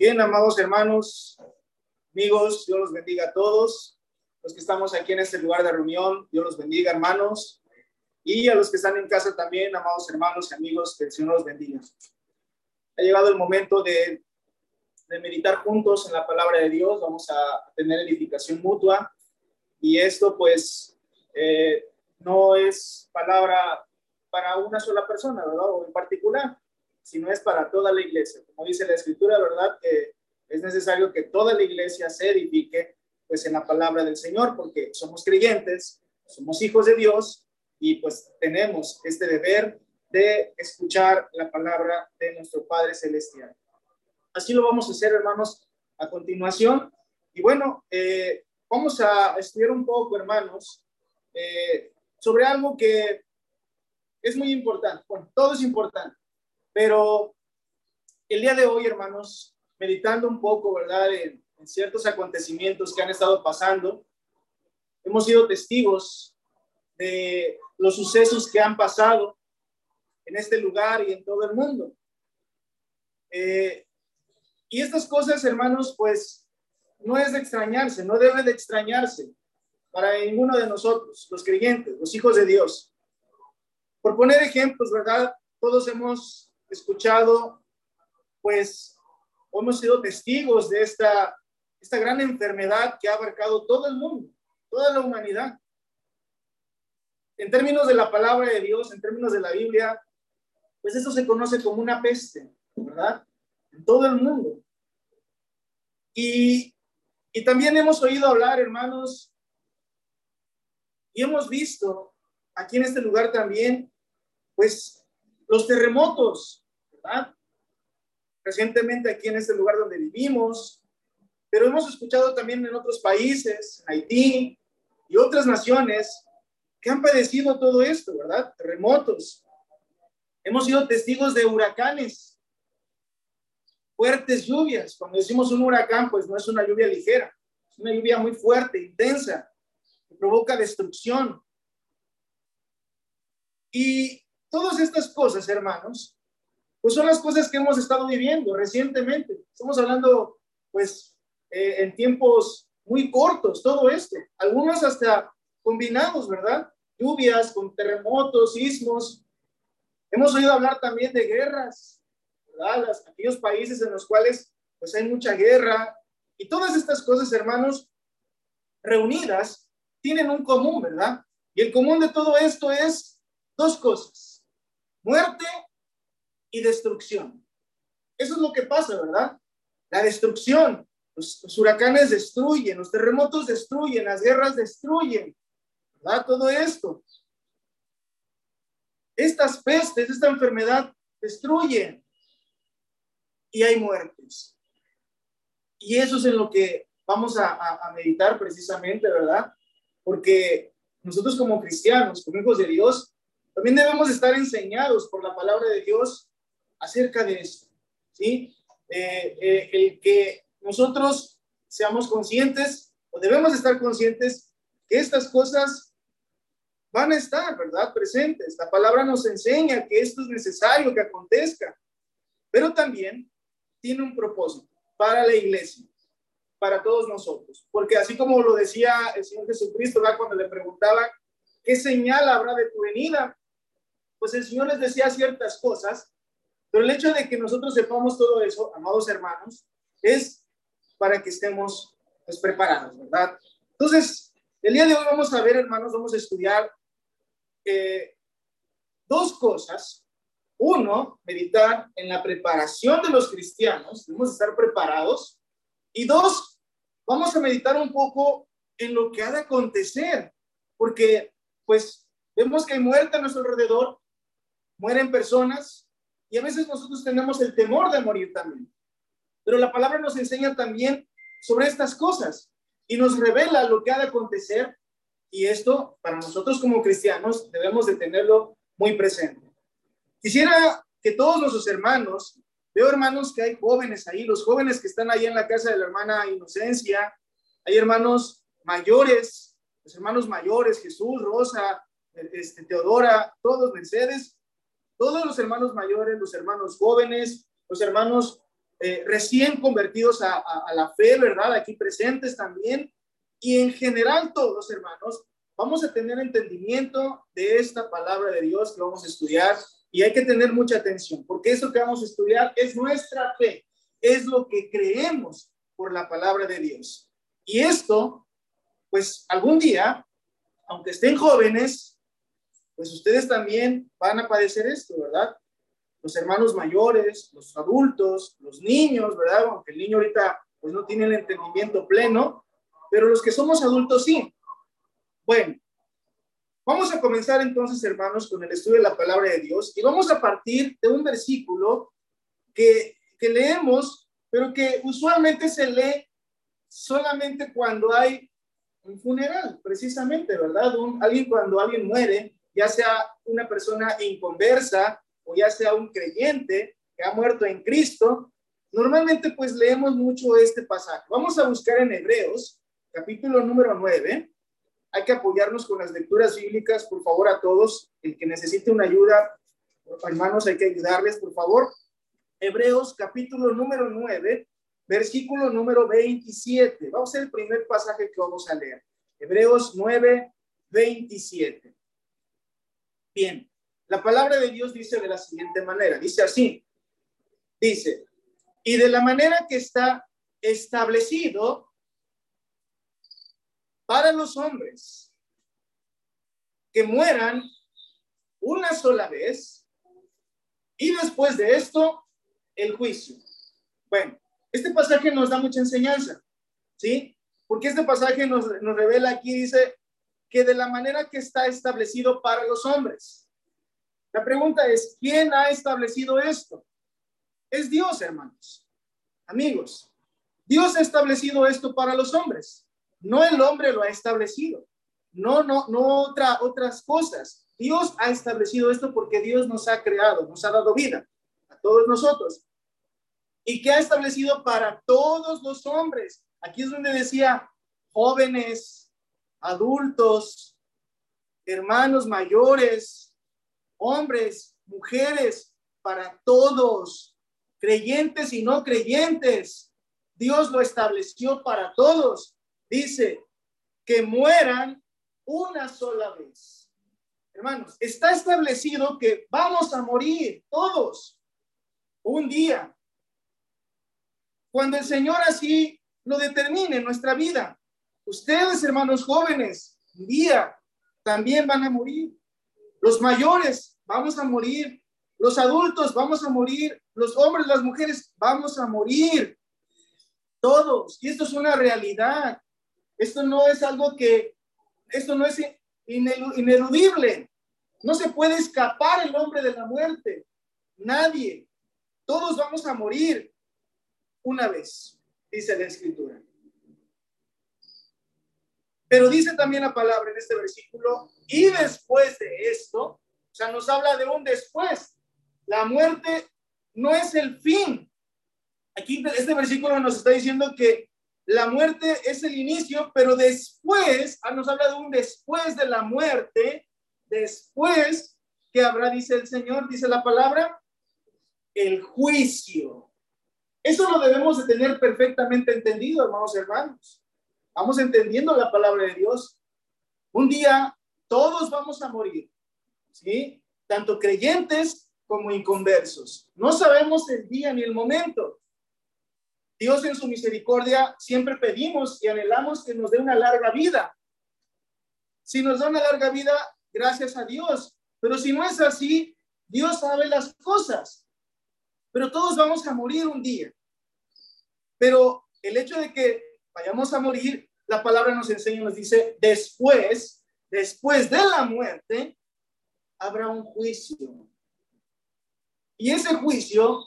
Bien, amados hermanos, amigos, Dios los bendiga a todos. Los que estamos aquí en este lugar de reunión, Dios los bendiga, hermanos. Y a los que están en casa también, amados hermanos y amigos, que el Señor los bendiga. Ha llegado el momento de, meditar juntos en la palabra de Dios. Vamos a tener edificación mutua. Y esto, pues, eh, no es palabra para una sola persona, ¿verdad? O en particular sino es para toda la iglesia. Como dice la escritura, ¿verdad? Que es necesario que toda la iglesia se edifique pues en la palabra del Señor, porque somos creyentes, somos hijos de Dios y pues tenemos este deber de escuchar la palabra de nuestro Padre Celestial. Así lo vamos a hacer, hermanos, a continuación. Y bueno, eh, vamos a estudiar un poco, hermanos, eh, sobre algo que es muy importante. Bueno, todo es importante, pero el día de hoy, hermanos, meditando un poco, ¿verdad? En, ciertos acontecimientos que han estado pasando, hemos sido testigos de los sucesos que han pasado en este lugar y en todo el mundo. Eh, y estas cosas, hermanos, pues no es de extrañarse, no debe de extrañarse para ninguno de nosotros, los creyentes, los hijos de Dios. Por poner ejemplos, ¿verdad? Todos hemos escuchado, pues, hemos sido testigos de esta, esta gran enfermedad que ha abarcado todo el mundo, toda la humanidad. En términos de la palabra de Dios, en términos de la Biblia, pues eso se conoce como una peste, ¿verdad? En todo el mundo. Y, y también hemos oído hablar, hermanos, y hemos visto aquí en este lugar también, pues los terremotos ¿verdad? Recientemente aquí en este lugar donde vivimos, pero hemos escuchado también en otros países, Haití y otras naciones que han padecido todo esto, ¿verdad? Terremotos. Hemos sido testigos de huracanes, fuertes lluvias. Cuando decimos un huracán, pues no es una lluvia ligera, es una lluvia muy fuerte, intensa, que provoca destrucción. Y todas estas cosas, hermanos, pues son las cosas que hemos estado viviendo recientemente. Estamos hablando, pues, eh, en tiempos muy cortos, todo esto. Algunos hasta combinados, ¿verdad? Lluvias con terremotos, sismos. Hemos oído hablar también de guerras, ¿verdad? Las, aquellos países en los cuales, pues, hay mucha guerra. Y todas estas cosas, hermanos, reunidas, tienen un común, ¿verdad? Y el común de todo esto es dos cosas. Muerte y destrucción. Eso es lo que pasa, ¿verdad? La destrucción. Los, huracanes destruyen, los terremotos destruyen, las guerras destruyen, ¿verdad? Todo esto. Estas pestes, esta enfermedad destruyen y hay muertes. Y eso es en lo que vamos a, meditar precisamente, ¿verdad? Porque nosotros como cristianos, como hijos de Dios, también debemos estar enseñados por la palabra de Dios acerca de esto, ¿sí? Eh, eh, el que nosotros seamos conscientes o debemos estar conscientes que estas cosas van a estar, ¿verdad? Presentes. La palabra nos enseña que esto es necesario que acontezca, pero también tiene un propósito para la iglesia, para todos nosotros. Porque así como lo decía el Señor Jesucristo, ¿verdad? Cuando le preguntaba, ¿qué señal habrá de tu venida? Pues el Señor les decía ciertas cosas pero el hecho de que nosotros sepamos todo eso, amados hermanos, es para que estemos pues, preparados, ¿verdad? Entonces, el día de hoy vamos a ver, hermanos, vamos a estudiar eh, dos cosas. Uno, meditar en la preparación de los cristianos, debemos estar preparados. Y dos, vamos a meditar un poco en lo que ha de acontecer, porque pues vemos que hay muerte a nuestro alrededor, mueren personas, y a veces nosotros tenemos el temor de morir también. Pero la palabra nos enseña también sobre estas cosas y nos revela lo que ha de acontecer. Y esto, para nosotros como cristianos, debemos de tenerlo muy presente. Quisiera que todos nuestros hermanos, veo hermanos que hay jóvenes ahí, los jóvenes que están ahí en la casa de la hermana Inocencia, hay hermanos mayores, los hermanos mayores, Jesús, Rosa, este, Teodora, todos, Mercedes, todos los hermanos mayores, los hermanos jóvenes, los hermanos eh, recién convertidos a, la fe, ¿verdad? Aquí presentes también. Y en general todos, hermanos, vamos a tener entendimiento de esta palabra de Dios que vamos a estudiar y hay que tener mucha atención, porque eso que vamos a estudiar es nuestra fe, es lo que creemos por la palabra de Dios. Y esto, pues algún día, aunque estén jóvenes, pues ustedes también van a padecer esto, ¿verdad? Los hermanos mayores, los adultos, los niños, ¿verdad? Aunque el niño ahorita pues no tiene el entendimiento pleno, pero los que somos adultos sí. Bueno, Vamos a comenzar entonces, hermanos, con el estudio de la palabra de Dios y vamos a partir de un versículo que, leemos, pero que usualmente se lee solamente cuando hay un funeral, precisamente, ¿verdad? Alguien cuando alguien muere, ya sea una persona inconversa o ya sea un creyente que ha muerto en Cristo, normalmente pues leemos mucho este pasaje. Vamos a buscar en Hebreos, capítulo número 9, hay que apoyarnos con las lecturas bíblicas, por favor, a todos. El que necesite una ayuda, hermanos, hay que ayudarles, por favor. Hebreos capítulo número 9, versículo número 27. Vamos a ser el primer pasaje que vamos a leer. Hebreos 9, 27. Bien, la palabra de Dios dice de la siguiente manera, dice así, dice, y de la manera que está establecido para los hombres que mueran una sola vez y después de esto el juicio. Bueno, este pasaje nos da mucha enseñanza, ¿sí? Porque este pasaje nos, nos revela aquí, dice, que de la manera que está establecido para los hombres. La pregunta es, ¿quién ha establecido esto? Es Dios, hermanos, amigos. Dios ha establecido esto para los hombres. No el hombre lo ha establecido. No, no, no otra, otras cosas. Dios ha establecido esto porque Dios nos ha creado, nos ha dado vida a todos nosotros. Y que ha establecido para todos los hombres. Aquí es donde decía jóvenes, adultos, hermanos mayores, hombres, mujeres, para todos, creyentes y no creyentes. Dios lo estableció para todos dice que mueran una sola vez. Hermanos, está establecido que vamos a morir todos un día. Cuando el Señor así lo determine en nuestra vida. Ustedes, hermanos jóvenes, un día también van a morir. Los mayores vamos a morir. Los adultos vamos a morir. Los hombres, las mujeres vamos a morir. Todos. Y esto es una realidad. Esto no es algo que, esto no es ineludible. No se puede escapar el hombre de la muerte. Nadie. Todos vamos a morir una vez, dice la escritura. Pero dice también la palabra en este versículo, y después de esto, o sea, nos habla de un después. La muerte no es el fin. Aquí este versículo nos está diciendo que la muerte es el inicio, pero después, ah, nos habla de un después de la muerte, después que habrá, dice el Señor, dice la palabra, el juicio. Eso lo debemos de tener perfectamente entendido, hermanos y hermanos. Vamos entendiendo la palabra de Dios. Un día todos vamos a morir, ¿sí? Tanto creyentes como inconversos. No sabemos el día ni el momento, Dios en su misericordia siempre pedimos y anhelamos que nos dé una larga vida. Si nos da una larga vida, gracias a Dios. Pero si no es así, Dios sabe las cosas. Pero todos vamos a morir un día. Pero el hecho de que vayamos a morir, la palabra nos enseña, nos dice, después, después de la muerte, habrá un juicio. Y ese juicio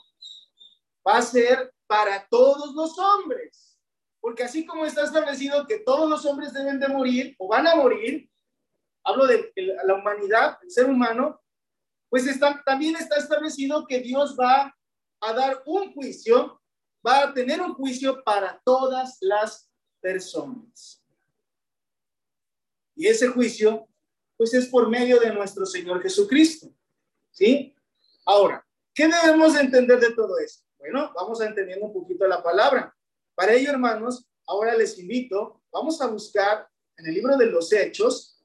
va a ser para todos los hombres. Porque así como está establecido que todos los hombres deben de morir o van a morir, hablo de la humanidad, el ser humano, pues está, también está establecido que Dios va a dar un juicio, va a tener un juicio para todas las personas. Y ese juicio, pues es por medio de nuestro Señor Jesucristo. ¿Sí? Ahora, ¿qué debemos entender de todo esto? Bueno, vamos a entendiendo un poquito la palabra. Para ello, hermanos, ahora les invito, vamos a buscar en el libro de los Hechos,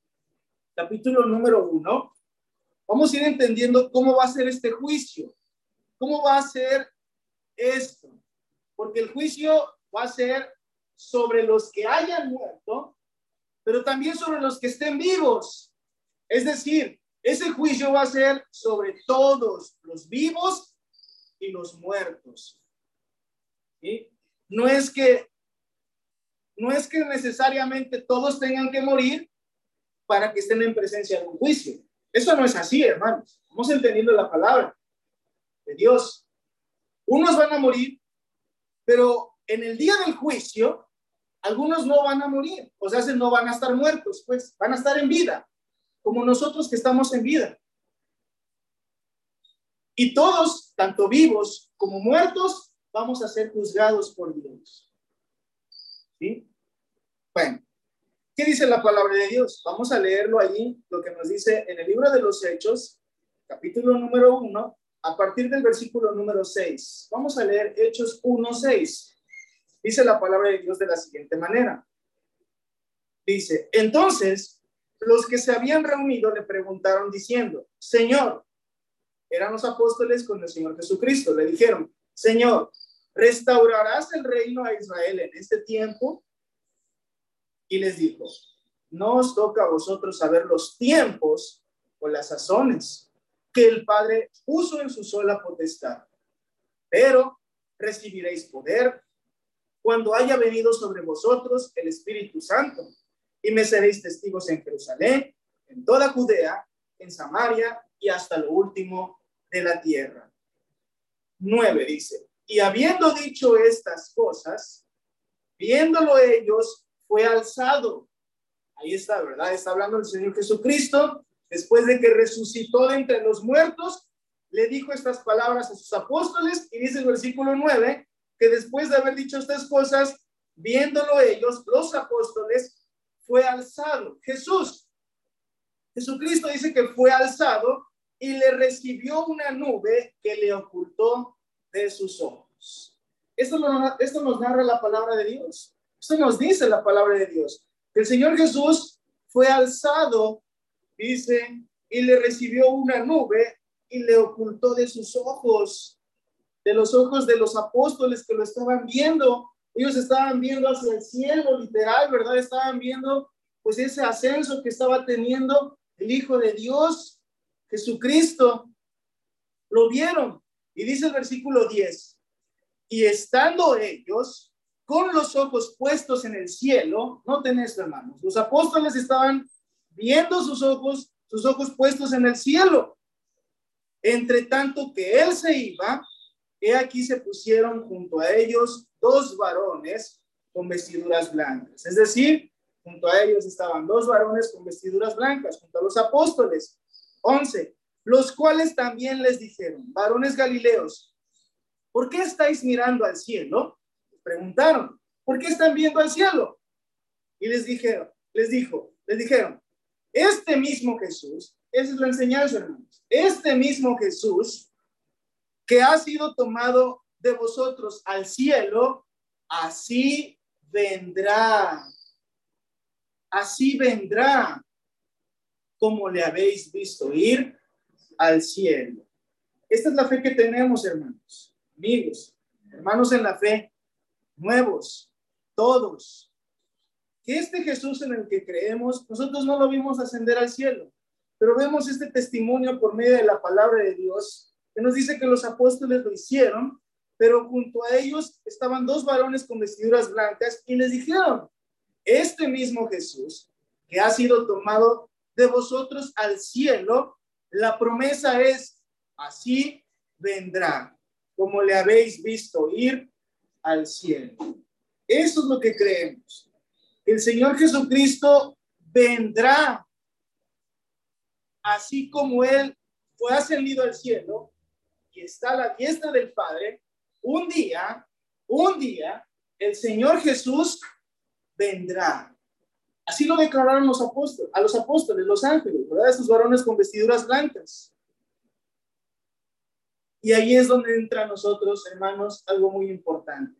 capítulo número uno, vamos a ir entendiendo cómo va a ser este juicio, cómo va a ser esto, porque el juicio va a ser sobre los que hayan muerto, pero también sobre los que estén vivos. Es decir, ese juicio va a ser sobre todos los vivos y los muertos. No es que no es que necesariamente todos tengan que morir para que estén en presencia de un juicio. Eso no es así, hermanos. Vamos entendiendo la palabra de Dios. Unos van a morir, pero en el día del juicio, algunos no van a morir, o sea, no van a estar muertos, pues van a estar en vida, como nosotros que estamos en vida. Y todos, tanto vivos como muertos, vamos a ser juzgados por Dios. ¿Sí? Bueno, ¿qué dice la palabra de Dios? Vamos a leerlo allí, lo que nos dice en el libro de los Hechos, capítulo número 1, a partir del versículo número 6. Vamos a leer Hechos 1, 6. Dice la palabra de Dios de la siguiente manera. Dice, entonces los que se habían reunido le preguntaron diciendo, Señor, eran los apóstoles con el Señor Jesucristo, le dijeron, Señor, ¿restaurarás el reino a Israel en este tiempo? Y les dijo, no os toca a vosotros saber los tiempos o las sazones que el Padre puso en su sola potestad, pero recibiréis poder cuando haya venido sobre vosotros el Espíritu Santo, y me seréis testigos en Jerusalén, en toda Judea, en Samaria y hasta lo último de la tierra. Nueve dice, y habiendo dicho estas cosas, viéndolo ellos, fue alzado. Ahí está, ¿verdad? Está hablando el Señor Jesucristo, después de que resucitó de entre los muertos, le dijo estas palabras a sus apóstoles y dice el versículo 9, que después de haber dicho estas cosas, viéndolo ellos, los apóstoles, fue alzado. Jesús, Jesucristo dice que fue alzado y le recibió una nube que le ocultó de sus ojos. Esto, esto nos narra la palabra de Dios. Esto nos dice la palabra de Dios. El Señor Jesús fue alzado, dice, y le recibió una nube y le ocultó de sus ojos de los ojos de los apóstoles que lo estaban viendo. Ellos estaban viendo hacia el cielo, literal, ¿verdad? Estaban viendo pues ese ascenso que estaba teniendo el Hijo de Dios, Jesucristo. Lo vieron. Y dice el versículo 10, y estando ellos con los ojos puestos en el cielo, noten esto hermanos, los apóstoles estaban viendo sus ojos, sus ojos puestos en el cielo. Entre tanto que él se iba, He aquí se pusieron junto a ellos dos varones con vestiduras blancas. Es decir, junto a ellos estaban dos varones con vestiduras blancas, junto a los apóstoles. Once, los cuales también les dijeron, varones galileos, ¿por qué estáis mirando al cielo? Preguntaron, ¿por qué están viendo al cielo? Y les dijeron, les dijo, les dijeron, este mismo Jesús, esa es la enseñanza, hermanos, este mismo Jesús que ha sido tomado de vosotros al cielo, así vendrá. Así vendrá como le habéis visto ir al cielo. Esta es la fe que tenemos, hermanos, amigos, hermanos en la fe, nuevos, todos. Que este Jesús en el que creemos, nosotros no lo vimos ascender al cielo, pero vemos este testimonio por medio de la palabra de Dios nos dice que los apóstoles lo hicieron, pero junto a ellos estaban dos varones con vestiduras blancas y les dijeron, este mismo Jesús que ha sido tomado de vosotros al cielo, la promesa es, así vendrá, como le habéis visto ir al cielo. Eso es lo que creemos. El Señor Jesucristo vendrá, así como Él fue ascendido al cielo, está a la diestra del Padre, un día, un día, el Señor Jesús vendrá. Así lo declararon los apóstoles, a los apóstoles, los ángeles, ¿verdad? Esos varones con vestiduras blancas. Y ahí es donde entra a nosotros, hermanos, algo muy importante.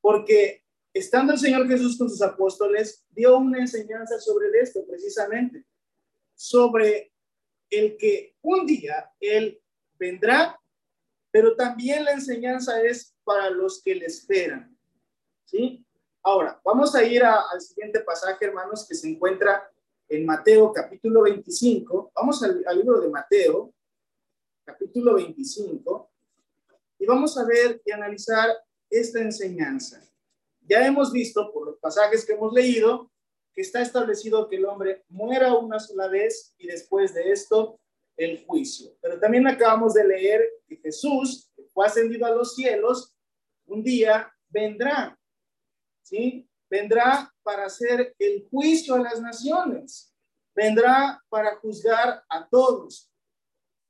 Porque estando el Señor Jesús con sus apóstoles, dio una enseñanza sobre esto precisamente, sobre el que un día Él vendrá, pero también la enseñanza es para los que le esperan. ¿Sí? Ahora, vamos a ir al siguiente pasaje, hermanos, que se encuentra en Mateo capítulo 25. Vamos al, al libro de Mateo, capítulo 25, y vamos a ver y analizar esta enseñanza. Ya hemos visto por los pasajes que hemos leído que está establecido que el hombre muera una sola vez y después de esto el juicio. Pero también acabamos de leer que Jesús, que fue ascendido a los cielos, un día vendrá, ¿sí? Vendrá para hacer el juicio a las naciones, vendrá para juzgar a todos.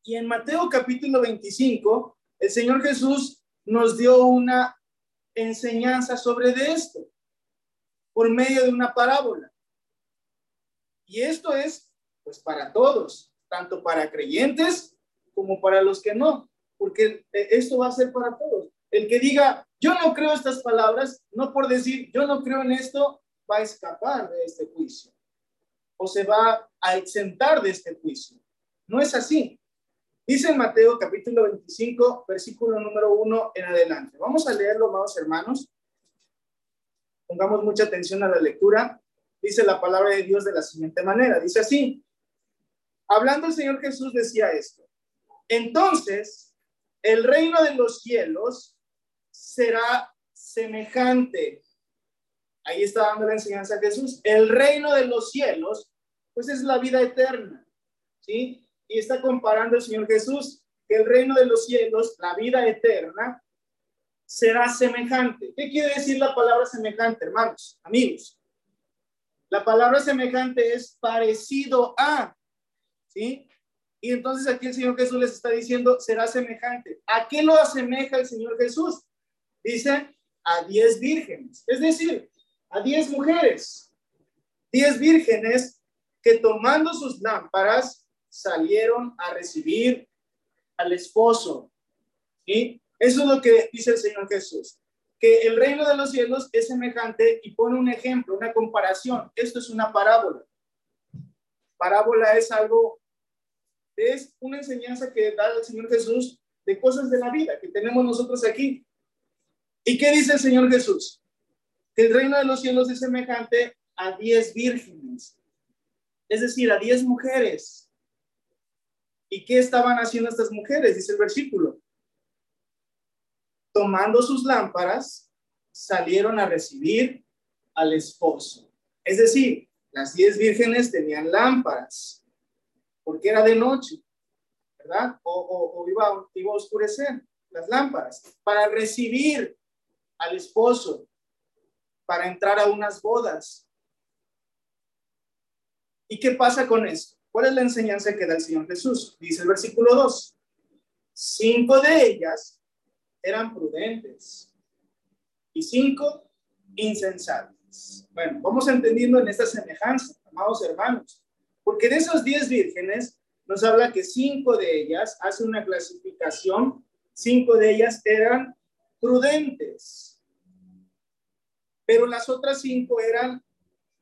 Y en Mateo capítulo 25, el Señor Jesús nos dio una enseñanza sobre esto por medio de una parábola. Y esto es pues para todos, tanto para creyentes como para los que no, porque esto va a ser para todos. El que diga, yo no creo estas palabras, no por decir, yo no creo en esto, va a escapar de este juicio o se va a exentar de este juicio. No es así. Dice Mateo capítulo 25, versículo número 1 en adelante. Vamos a leerlo, amados hermanos. Pongamos mucha atención a la lectura. Dice la palabra de Dios de la siguiente manera. Dice así. Hablando el Señor Jesús decía esto. Entonces, el reino de los cielos será semejante. Ahí está dando la enseñanza a Jesús. El reino de los cielos, pues es la vida eterna. ¿Sí? y está comparando el Señor Jesús que el reino de los cielos, la vida eterna, será semejante. ¿Qué quiere decir la palabra semejante, hermanos, amigos? La palabra semejante es parecido a, ¿sí? Y entonces aquí el Señor Jesús les está diciendo, será semejante. ¿A qué lo asemeja el Señor Jesús? Dice, a diez vírgenes, es decir, a diez mujeres, diez vírgenes que tomando sus lámparas salieron a recibir al esposo. y Eso es lo que dice el Señor Jesús, que el reino de los cielos es semejante y pone un ejemplo, una comparación. Esto es una parábola. Parábola es algo, es una enseñanza que da el Señor Jesús de cosas de la vida que tenemos nosotros aquí. ¿Y qué dice el Señor Jesús? Que el reino de los cielos es semejante a diez vírgenes, es decir, a diez mujeres ¿Y qué estaban haciendo estas mujeres? Dice el versículo. Tomando sus lámparas, salieron a recibir al esposo. Es decir, las diez vírgenes tenían lámparas, porque era de noche, ¿verdad? O, iba, iba a oscurecer las lámparas, para recibir al esposo, para entrar a unas bodas. ¿Y qué pasa con esto? ¿Cuál es la enseñanza que da el Señor Jesús? Dice el versículo 2. Cinco de ellas eran prudentes y cinco insensatas. Bueno, vamos entendiendo en esta semejanza, amados hermanos, porque de esos diez vírgenes nos habla que cinco de ellas, hace una clasificación, cinco de ellas eran prudentes, pero las otras cinco eran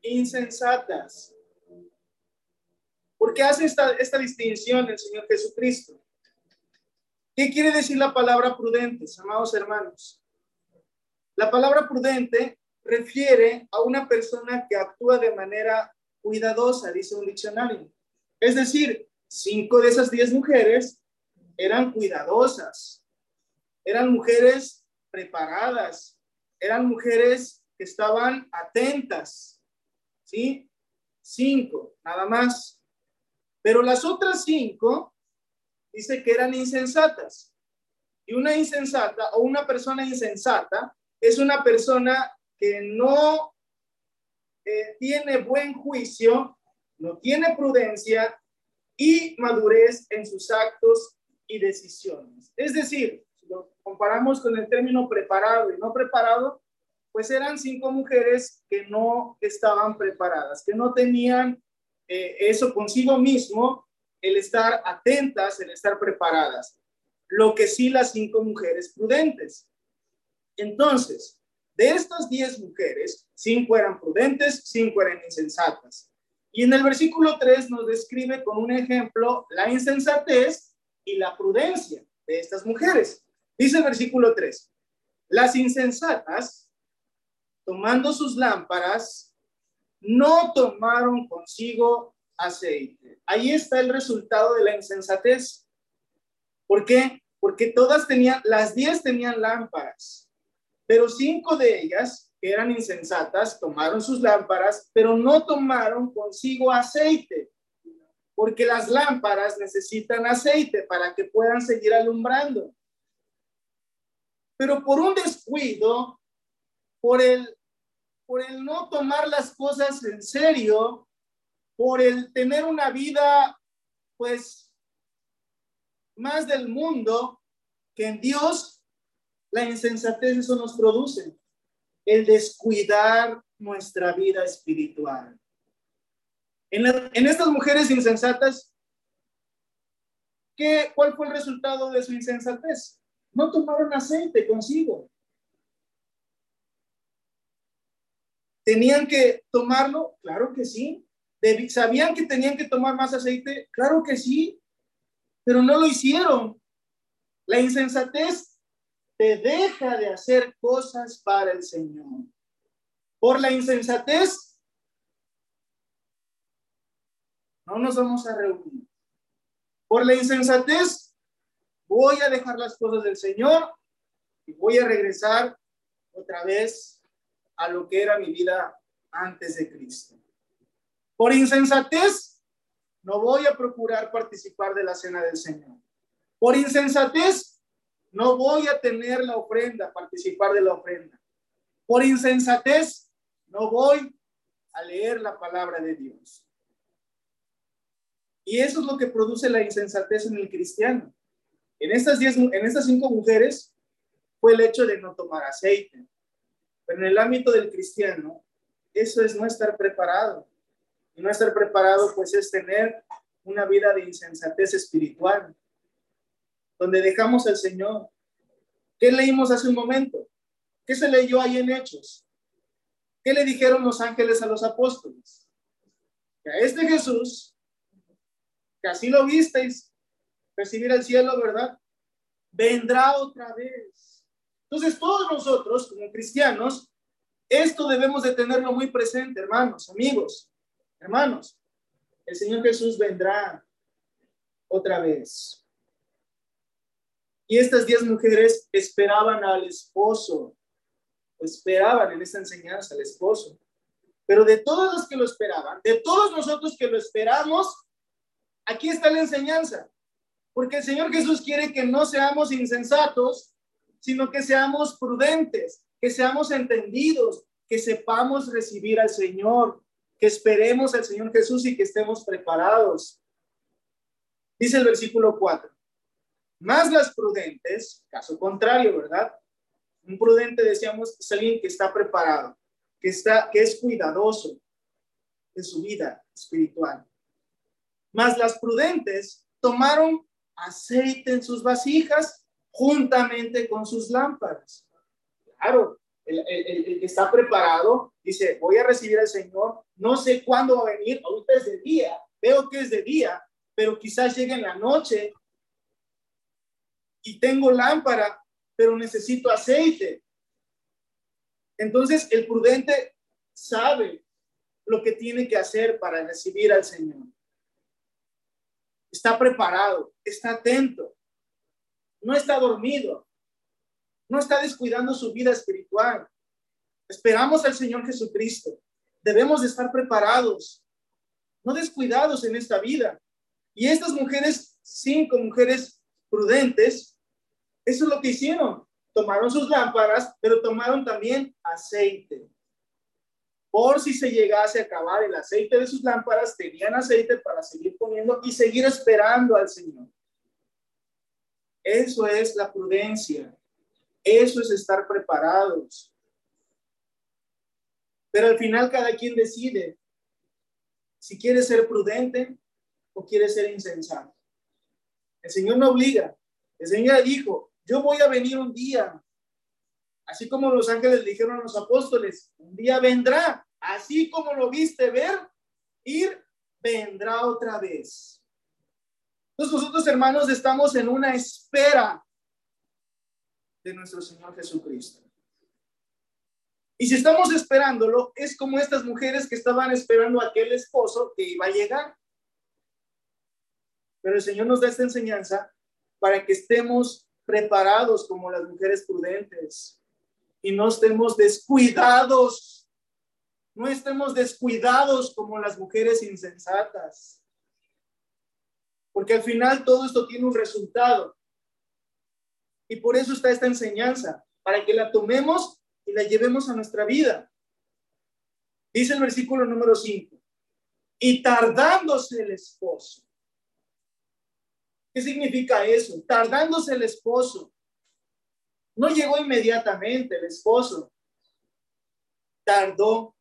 insensatas. ¿Por qué hace esta, esta distinción el Señor Jesucristo? ¿Qué quiere decir la palabra prudentes, amados hermanos? La palabra prudente refiere a una persona que actúa de manera cuidadosa, dice un diccionario. Es decir, cinco de esas diez mujeres eran cuidadosas, eran mujeres preparadas, eran mujeres que estaban atentas, ¿sí? Cinco, nada más. Pero las otras cinco dice que eran insensatas. Y una insensata o una persona insensata es una persona que no tiene buen juicio, no tiene prudencia y madurez en sus actos y decisiones. Es decir, si lo comparamos con el término preparado y no preparado, pues eran cinco mujeres que no estaban preparadas, que no tenían eh, eso consigo mismo, el estar atentas, el estar preparadas. lo que sí las cinco mujeres prudentes. Entonces, de estas diez mujeres, cinco eran prudentes, cinco eran insensatas. Y en el versículo 3 nos describe con un ejemplo la insensatez y la prudencia de estas mujeres. Dice el versículo 3, las insensatas, tomando sus lámparas, no tomaron consigo aceite. Ahí está el resultado de la insensatez. ¿Por qué? Porque todas tenían, las diez tenían lámparas, pero cinco de ellas, que eran insensatas, tomaron sus lámparas, pero no tomaron consigo aceite, porque las lámparas necesitan aceite para que puedan seguir alumbrando. Pero por un descuido, por el, por el no tomar las cosas en serio, por el tener una vida, pues, más del mundo que en Dios, la insensatez eso nos produce, el descuidar nuestra vida espiritual. En, estas mujeres insensatas, ¿qué, ¿cuál fue el resultado de su insensatez? No tomaron aceite consigo. ¿Tenían que tomarlo? Claro que sí. ¿Sabían que tenían que tomar más aceite? Claro que sí, pero no lo hicieron. La insensatez te deja de hacer cosas para el Señor. Por la insensatez, no nos vamos a reunir. Por la insensatez, voy a dejar las cosas del Señor y voy a regresar otra vez a lo que era mi vida antes de Cristo. Por insensatez, no voy a procurar participar de la cena del Señor. Por insensatez, no voy a tener la ofrenda, participar de la ofrenda. Por insensatez, no voy a leer la palabra de Dios. Y eso es lo que produce la insensatez en el cristiano. En estas, diez, en estas cinco mujeres fue el hecho de no tomar aceite. Pero en el ámbito del cristiano, eso es no estar preparado. Y no estar preparado, pues, es tener una vida de insensatez espiritual donde dejamos al Señor. ¿Qué leímos hace un momento? ¿Qué se leyó ahí en Hechos? ¿Qué le dijeron los ángeles a los apóstoles? Que a este Jesús, que así lo visteis, recibir el cielo, ¿verdad? Vendrá otra vez. Entonces, todos nosotros, como cristianos, esto debemos de tenerlo muy presente, hermanos, amigos, hermanos. El Señor Jesús vendrá otra vez. Y estas diez mujeres esperaban al esposo, esperaban en esta enseñanza al esposo. Pero de todos los que lo esperaban, de todos nosotros que lo esperamos, aquí está la enseñanza. Porque el Señor Jesús quiere que no seamos insensatos, sino que seamos prudentes, que seamos entendidos, que sepamos recibir al Señor, que esperemos al Señor Jesús y que estemos preparados. Dice el versículo 4 más las prudentes, caso contrario, ¿verdad? Un prudente, decíamos, es alguien que está preparado, que, está, que es cuidadoso de su vida espiritual. Más las prudentes tomaron aceite en sus vasijas juntamente con sus lámparas. Claro, el, que está preparado dice, voy a recibir al Señor, no sé cuándo va a venir, ahorita es de día, veo que es de día, pero quizás llegue en la noche y tengo lámpara, pero necesito aceite. Entonces el prudente sabe lo que tiene que hacer para recibir al Señor. Está preparado, está atento, no está dormido, no está descuidando su vida espiritual. Esperamos al Señor Jesucristo. Debemos de estar preparados, no descuidados en esta vida. Y estas mujeres, cinco mujeres prudentes, eso es lo que hicieron. Tomaron sus lámparas, pero tomaron también aceite. Por si se llegase a acabar el aceite de sus lámparas, tenían aceite para seguir poniendo y seguir esperando al Señor. Eso es la prudencia. Eso es estar preparados. Pero al final cada quien decide si quiere ser prudente o quiere ser insensato. El Señor no obliga, El Señor dijo, yo voy a venir un día, así como los ángeles dijeron a los apóstoles, un día vendrá, así como lo viste ver, ir, vendrá otra vez. Entonces nosotros hermanos estamos en una espera de nuestro Señor Jesucristo. Y si estamos esperándolo, es como estas mujeres que estaban esperando a aquel esposo que iba a llegar. Pero el Señor nos da esta enseñanza para que estemos preparados como las mujeres prudentes y no estemos descuidados. No estemos descuidados como las mujeres insensatas. Porque al final todo esto tiene un resultado. Y por eso está esta enseñanza, para que la tomemos y la llevemos a nuestra vida. Dice el versículo número 5. Y tardándose el esposo. ¿Qué significa eso? Tardándose el esposo. No llegó inmediatamente el esposo. Tardó.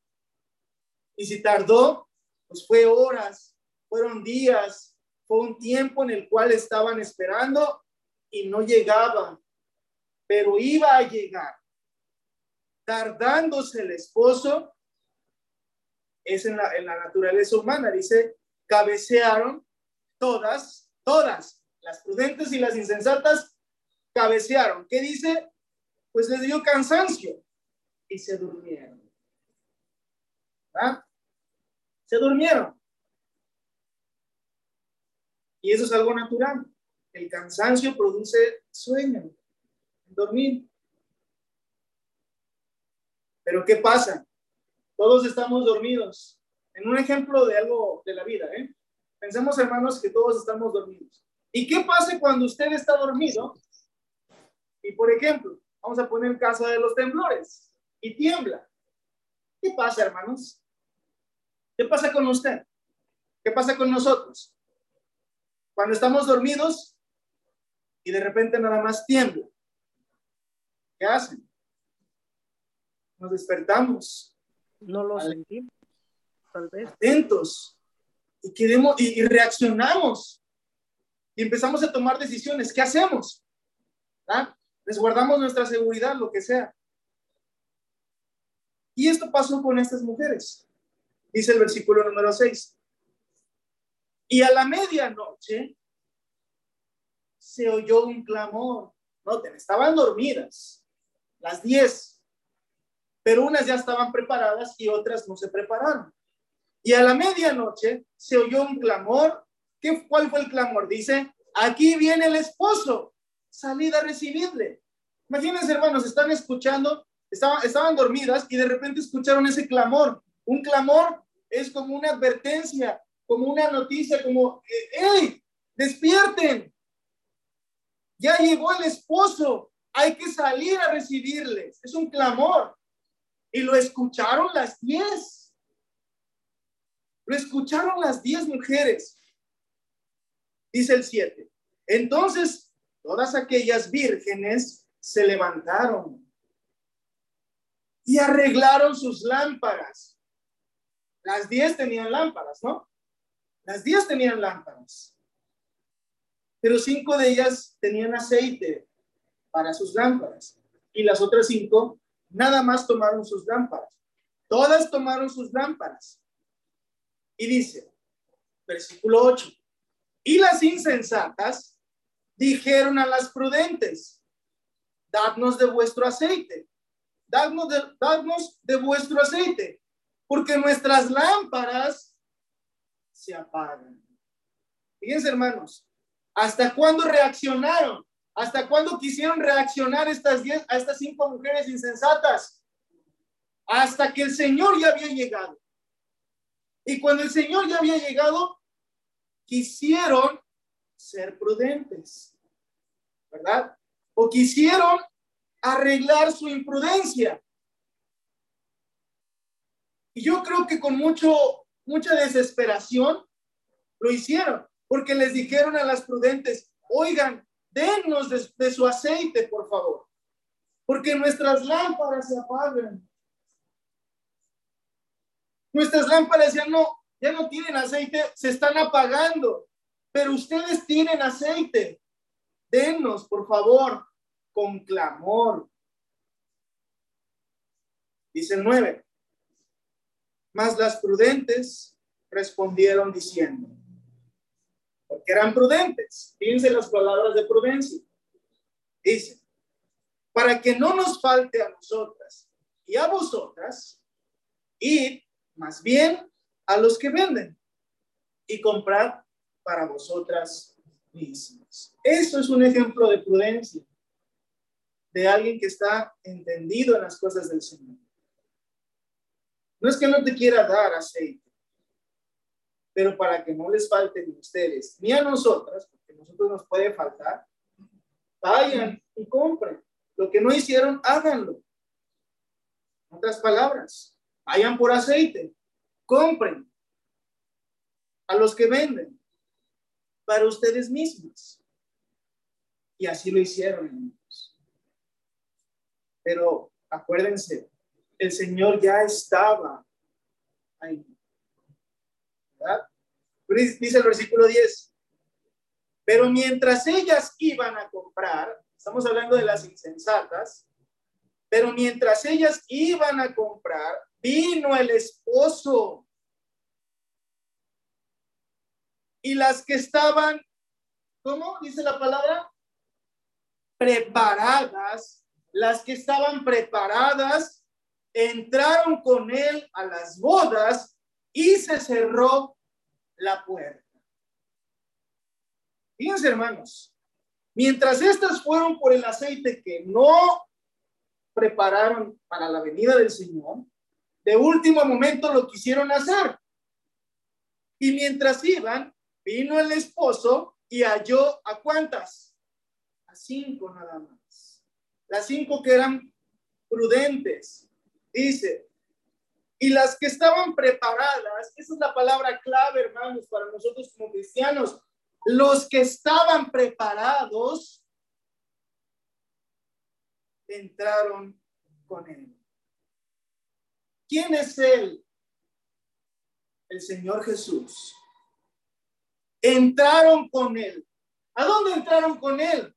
Y si tardó, pues fue horas, fueron días, fue un tiempo en el cual estaban esperando y no llegaba, pero iba a llegar. Tardándose el esposo, es en la, en la naturaleza humana, dice, cabecearon todas, todas, las prudentes y las insensatas cabecearon. ¿Qué dice? Pues les dio cansancio y se durmieron. ¿Ah? Se durmieron. Y eso es algo natural. El cansancio produce sueño, dormir. Pero ¿qué pasa? Todos estamos dormidos. En un ejemplo de algo de la vida, ¿eh? Pensemos, hermanos, que todos estamos dormidos. ¿Y qué pasa cuando usted está dormido? Y por ejemplo, vamos a poner el caso de los temblores y tiembla. ¿Qué pasa, hermanos? ¿Qué pasa con usted? ¿Qué pasa con nosotros? Cuando estamos dormidos y de repente nada más tiembla. ¿Qué hacen? Nos despertamos. No lo sentimos, tal vez. Atentos. Y, queremos, y reaccionamos y empezamos a tomar decisiones. ¿Qué hacemos? ¿Ah? Resguardamos nuestra seguridad, lo que sea. Y esto pasó con estas mujeres. Dice el versículo número 6. Y a la medianoche se oyó un clamor. Noten, estaban dormidas, las 10, pero unas ya estaban preparadas y otras no se prepararon. Y a la medianoche se oyó un clamor ¿Qué, ¿Cuál fue el clamor? Dice, aquí viene el esposo, salid a recibirle. Imagínense, hermanos, están escuchando, estaban, estaban dormidas y de repente escucharon ese clamor. Un clamor es como una advertencia, como una noticia, como, ¡hey! ¡Despierten! Ya llegó el esposo, hay que salir a recibirles. Es un clamor. Y lo escucharon las diez. Lo escucharon las diez mujeres. Dice el 7. Entonces, todas aquellas vírgenes se levantaron y arreglaron sus lámparas. Las 10 tenían lámparas, ¿no? Las 10 tenían lámparas. Pero cinco de ellas tenían aceite para sus lámparas. Y las otras cinco nada más tomaron sus lámparas. Todas tomaron sus lámparas. Y dice, versículo 8, y las insensatas dijeron a las prudentes, dadnos de vuestro aceite, dadnos de, vuestro aceite, porque nuestras lámparas se apagan. Fíjense, hermanos, ¿hasta cuándo reaccionaron? ¿Hasta cuándo quisieron reaccionar estas diez, a estas cinco mujeres insensatas? Hasta que el Señor ya había llegado. Y cuando el Señor ya había llegado, quisieron ser prudentes, ¿verdad? O quisieron arreglar su imprudencia. Y yo creo que con mucho, mucha desesperación lo hicieron, porque les dijeron a las prudentes, oigan, dennos de, su aceite, por favor, porque nuestras lámparas se apagan. Nuestras lámparas ya no, ya no tienen aceite, se están apagando, pero ustedes tienen aceite. denos, por favor, con clamor. Dice el 9. Mas las prudentes respondieron diciendo, porque eran prudentes. Fíjense las palabras de prudencia. Dice, para que no nos falte a nosotras y a vosotras, y más bien a los que venden y comprar para vosotras mismas. Eso es un ejemplo de prudencia, de alguien que está entendido en las cosas del Señor. No es que no te quiera dar aceite, pero para que no les falte ni a ustedes ni a nosotras, porque a nosotros nos puede faltar, vayan y compren. Lo que no hicieron, háganlo. En otras palabras, vayan por aceite, compren a los que venden para ustedes mismos. Y así lo hicieron. Pero acuérdense, el Señor ya estaba ahí. ¿verdad? Dice el versículo 10. Pero mientras ellas iban a comprar, estamos hablando de las insensatas, pero mientras ellas iban a comprar, vino el esposo. Y las que estaban, ¿cómo dice la palabra? Preparadas, las que estaban preparadas entraron con él a las bodas y se cerró la puerta. Fíjense, hermanos, mientras estas fueron por el aceite que no prepararon para la venida del Señor, de último momento lo quisieron hacer. Y mientras iban, vino el esposo y halló a cuántas? A cinco nada más. Las cinco que eran prudentes, Dice, y las que estaban preparadas, esa es la palabra clave, hermanos, para nosotros como cristianos, los que estaban preparados entraron con él. ¿Quién es él? El Señor Jesús. Entraron con él. ¿A dónde entraron con él?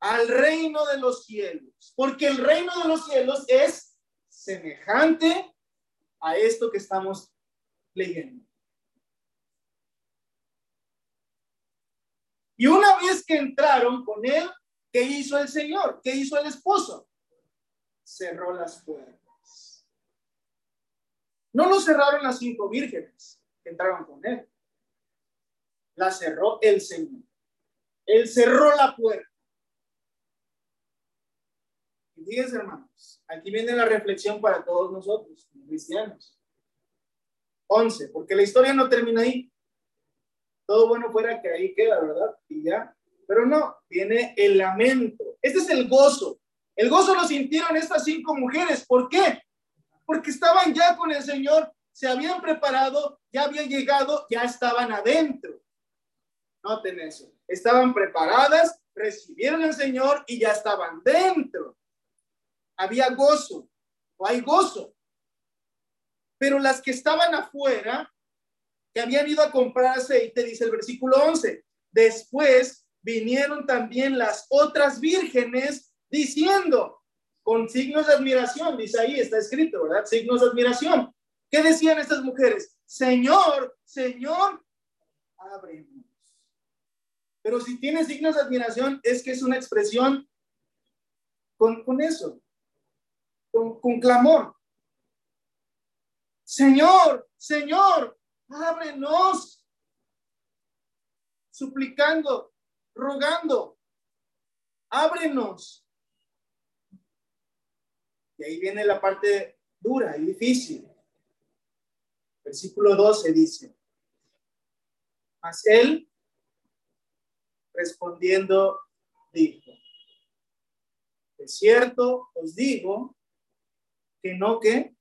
Al reino de los cielos. Porque el reino de los cielos es semejante a esto que estamos leyendo. Y una vez que entraron con él, ¿qué hizo el Señor? ¿Qué hizo el esposo? Cerró las puertas. No lo cerraron las cinco vírgenes que entraron con él. La cerró el Señor. Él cerró la puerta. Y fíjense, hermanos, aquí viene la reflexión para todos nosotros, cristianos. 11, porque la historia no termina ahí. Todo bueno fuera que ahí queda, ¿verdad? Y ya. Pero no, viene el lamento. Este es el gozo. El gozo lo sintieron estas cinco mujeres. ¿Por qué? Porque estaban ya con el Señor, se habían preparado, ya habían llegado, ya estaban adentro. Noten eso. Estaban preparadas, recibieron al Señor y ya estaban dentro había gozo, o hay gozo. Pero las que estaban afuera, que habían ido a comprar aceite, dice el versículo 11, después vinieron también las otras vírgenes diciendo, con signos de admiración, dice ahí, está escrito, ¿verdad? Signos de admiración. ¿Qué decían estas mujeres? Señor, Señor, ábrenos. Pero si tiene signos de admiración, es que es una expresión con, con eso con, clamor. Señor, Señor, ábrenos. Suplicando, rogando, ábrenos. Y ahí viene la parte dura y difícil. Versículo 12 dice, mas él respondiendo dijo, es cierto, os digo que no que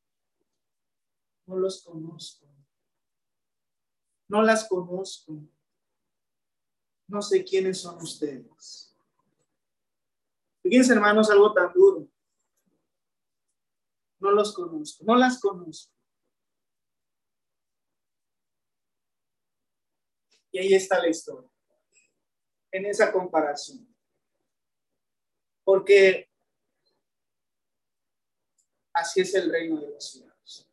no los conozco. No las conozco. No sé quiénes son ustedes. Fíjense, hermanos, algo tan duro. No los conozco, no las conozco. Y ahí está la historia. En esa comparación. Porque así es el reino de los cielos.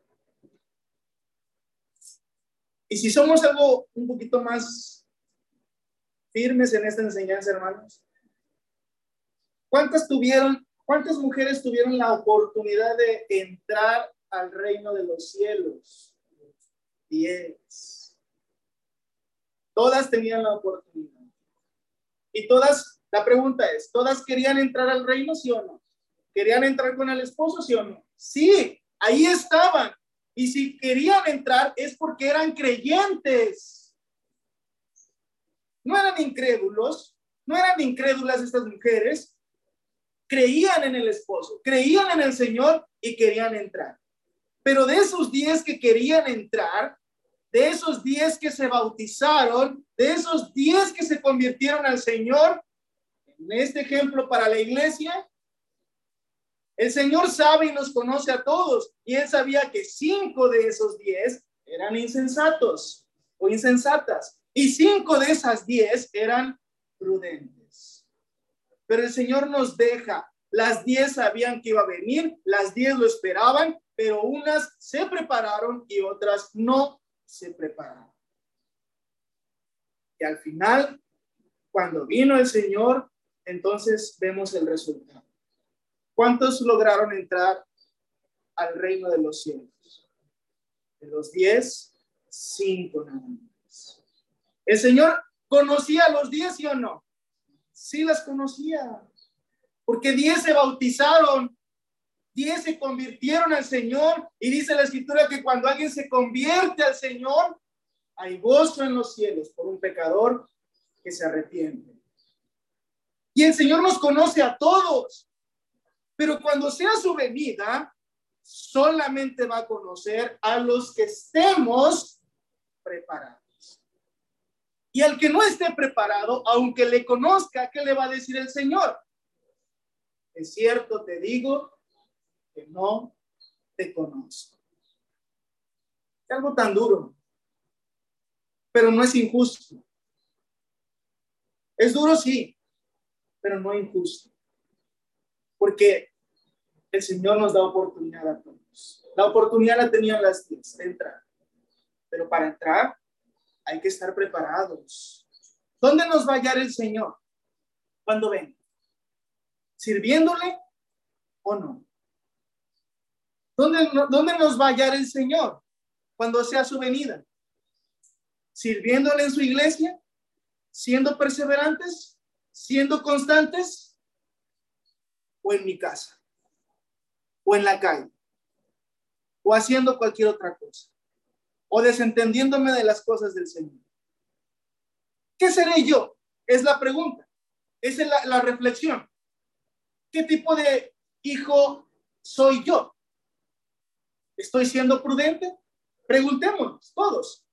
Y si somos algo un poquito más firmes en esta enseñanza, hermanos, ¿cuántas tuvieron, cuántas mujeres tuvieron la oportunidad de entrar al reino de los cielos? Diez. Todas tenían la oportunidad. Y todas, la pregunta es, ¿todas querían entrar al reino, sí o no? ¿Querían entrar con el esposo, sí o no? Sí, ahí estaban. Y si querían entrar es porque eran creyentes. No eran incrédulos, no eran incrédulas estas mujeres. Creían en el esposo, creían en el Señor y querían entrar. Pero de esos diez que querían entrar, de esos diez que se bautizaron, de esos diez que se convirtieron al Señor, en este ejemplo para la iglesia, el Señor sabe y nos conoce a todos, y Él sabía que cinco de esos diez eran insensatos o insensatas, y cinco de esas diez eran prudentes. Pero el Señor nos deja, las diez sabían que iba a venir, las diez lo esperaban, pero unas se prepararon y otras no se prepararon. Y al final, cuando vino el Señor, entonces vemos el resultado. ¿Cuántos lograron entrar al reino de los cielos? De los diez, cinco nada más. El Señor conocía a los diez, ¿sí o no? Sí las conocía. Porque diez se bautizaron diez se convirtieron al Señor y dice la escritura que cuando alguien se convierte al Señor, hay gozo en los cielos por un pecador que se arrepiente. Y el Señor nos conoce a todos, pero cuando sea su venida, solamente va a conocer a los que estemos preparados. Y al que no esté preparado, aunque le conozca, ¿qué le va a decir el Señor? Es cierto, te digo que no te conozco. Es algo tan duro, pero no es injusto. Es duro, sí, pero no injusto. Porque el Señor nos da oportunidad a todos. La oportunidad la tenían las 10 de entrar. Pero para entrar hay que estar preparados. ¿Dónde nos va a hallar el Señor cuando venga? ¿Sirviéndole o no? ¿Dónde, ¿Dónde nos va a hallar el Señor cuando sea su venida? ¿Sirviéndole en su iglesia? ¿Siendo perseverantes? ¿Siendo constantes? ¿O en mi casa? ¿O en la calle? ¿O haciendo cualquier otra cosa? ¿O desentendiéndome de las cosas del Señor? ¿Qué seré yo? Es la pregunta. Esa es la, la reflexión. ¿Qué tipo de hijo soy yo? ¿Estoy siendo prudente? Preguntémonos, todos.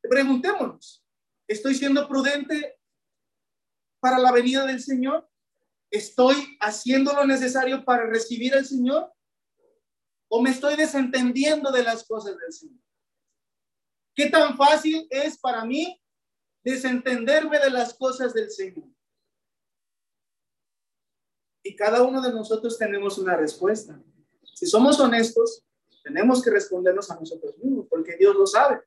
Preguntémonos, ¿estoy siendo prudente para la venida del Señor? ¿Estoy haciendo lo necesario para recibir al Señor? ¿O me estoy desentendiendo de las cosas del Señor? ¿Qué tan fácil es para mí desentenderme de las cosas del Señor? Y cada uno de nosotros tenemos una respuesta. Si somos honestos, tenemos que respondernos a nosotros mismos, porque Dios lo sabe.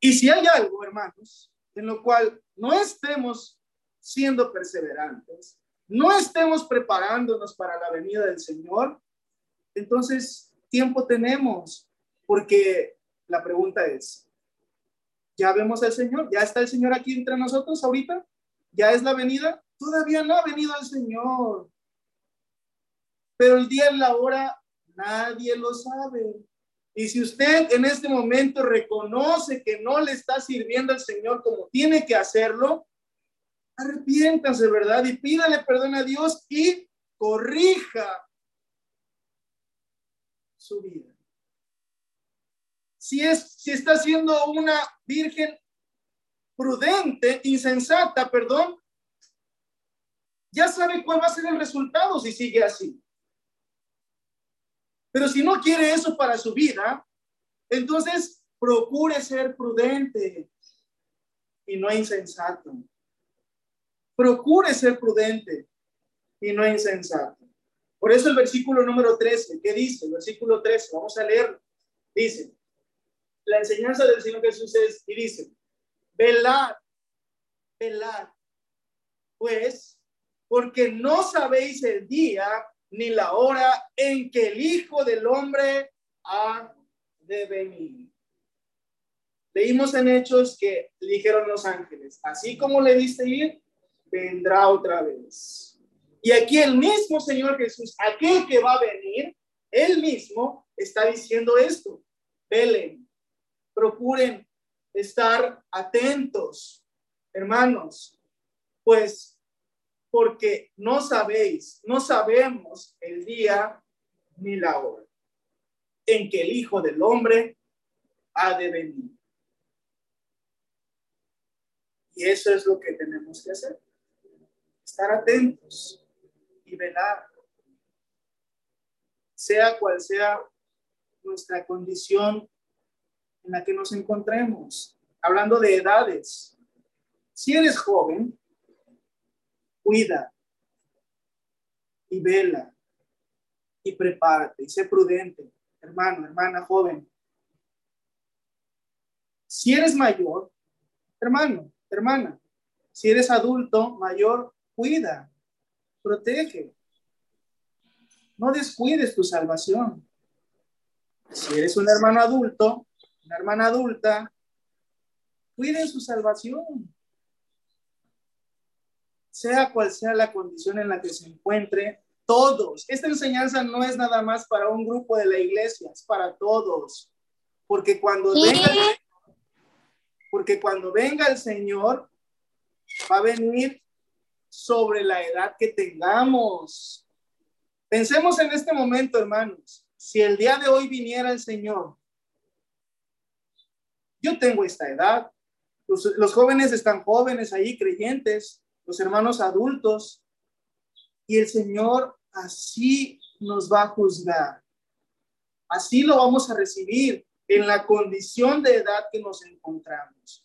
Y si hay algo, hermanos, en lo cual no estemos siendo perseverantes, no estemos preparándonos para la venida del Señor, entonces tiempo tenemos, porque la pregunta es, ¿ya vemos al Señor? ¿Ya está el Señor aquí entre nosotros ahorita? ¿Ya es la venida? Todavía no ha venido el Señor. Pero el día y la hora nadie lo sabe. Y si usted en este momento reconoce que no le está sirviendo al Señor como tiene que hacerlo, arrepiéntase, ¿verdad? Y pídale perdón a Dios y corrija su vida. Si es si está siendo una virgen prudente, insensata, perdón, ya sabe cuál va a ser el resultado si sigue así. Pero si no quiere eso para su vida, entonces procure ser prudente y no insensato. Procure ser prudente y no insensato. Por eso el versículo número 13, ¿qué dice? El versículo 13, vamos a leerlo. Dice, la enseñanza del Señor Jesús es, y dice, velad, velad, pues, porque no sabéis el día ni la hora en que el Hijo del Hombre ha de venir. Leímos en Hechos que dijeron los ángeles, así como le diste ir, vendrá otra vez. Y aquí el mismo Señor Jesús, aquel que va a venir, él mismo está diciendo esto. Velen, procuren estar atentos, hermanos, pues porque no sabéis, no sabemos el día ni la hora en que el Hijo del Hombre ha de venir. Y eso es lo que tenemos que hacer. Estar atentos y velar. Sea cual sea nuestra condición en la que nos encontremos. Hablando de edades. Si eres joven, cuida y vela y prepárate y sé prudente, hermano, hermana joven. Si eres mayor, hermano, hermana, si eres adulto mayor, cuida, protege. No descuides tu salvación. Si eres un hermano adulto, una hermana adulta, cuiden su salvación. Sea cual sea la condición en la que se encuentre, todos. Esta enseñanza no es nada más para un grupo de la iglesia, es para todos. Porque cuando venga, porque cuando venga el Señor, va a venir sobre la edad que tengamos. Pensemos en este momento, hermanos. Si el día de hoy viniera el Señor, yo tengo esta edad, los, los jóvenes están jóvenes ahí, creyentes, los hermanos adultos, y el Señor así nos va a juzgar. Así lo vamos a recibir en la condición de edad que nos encontramos.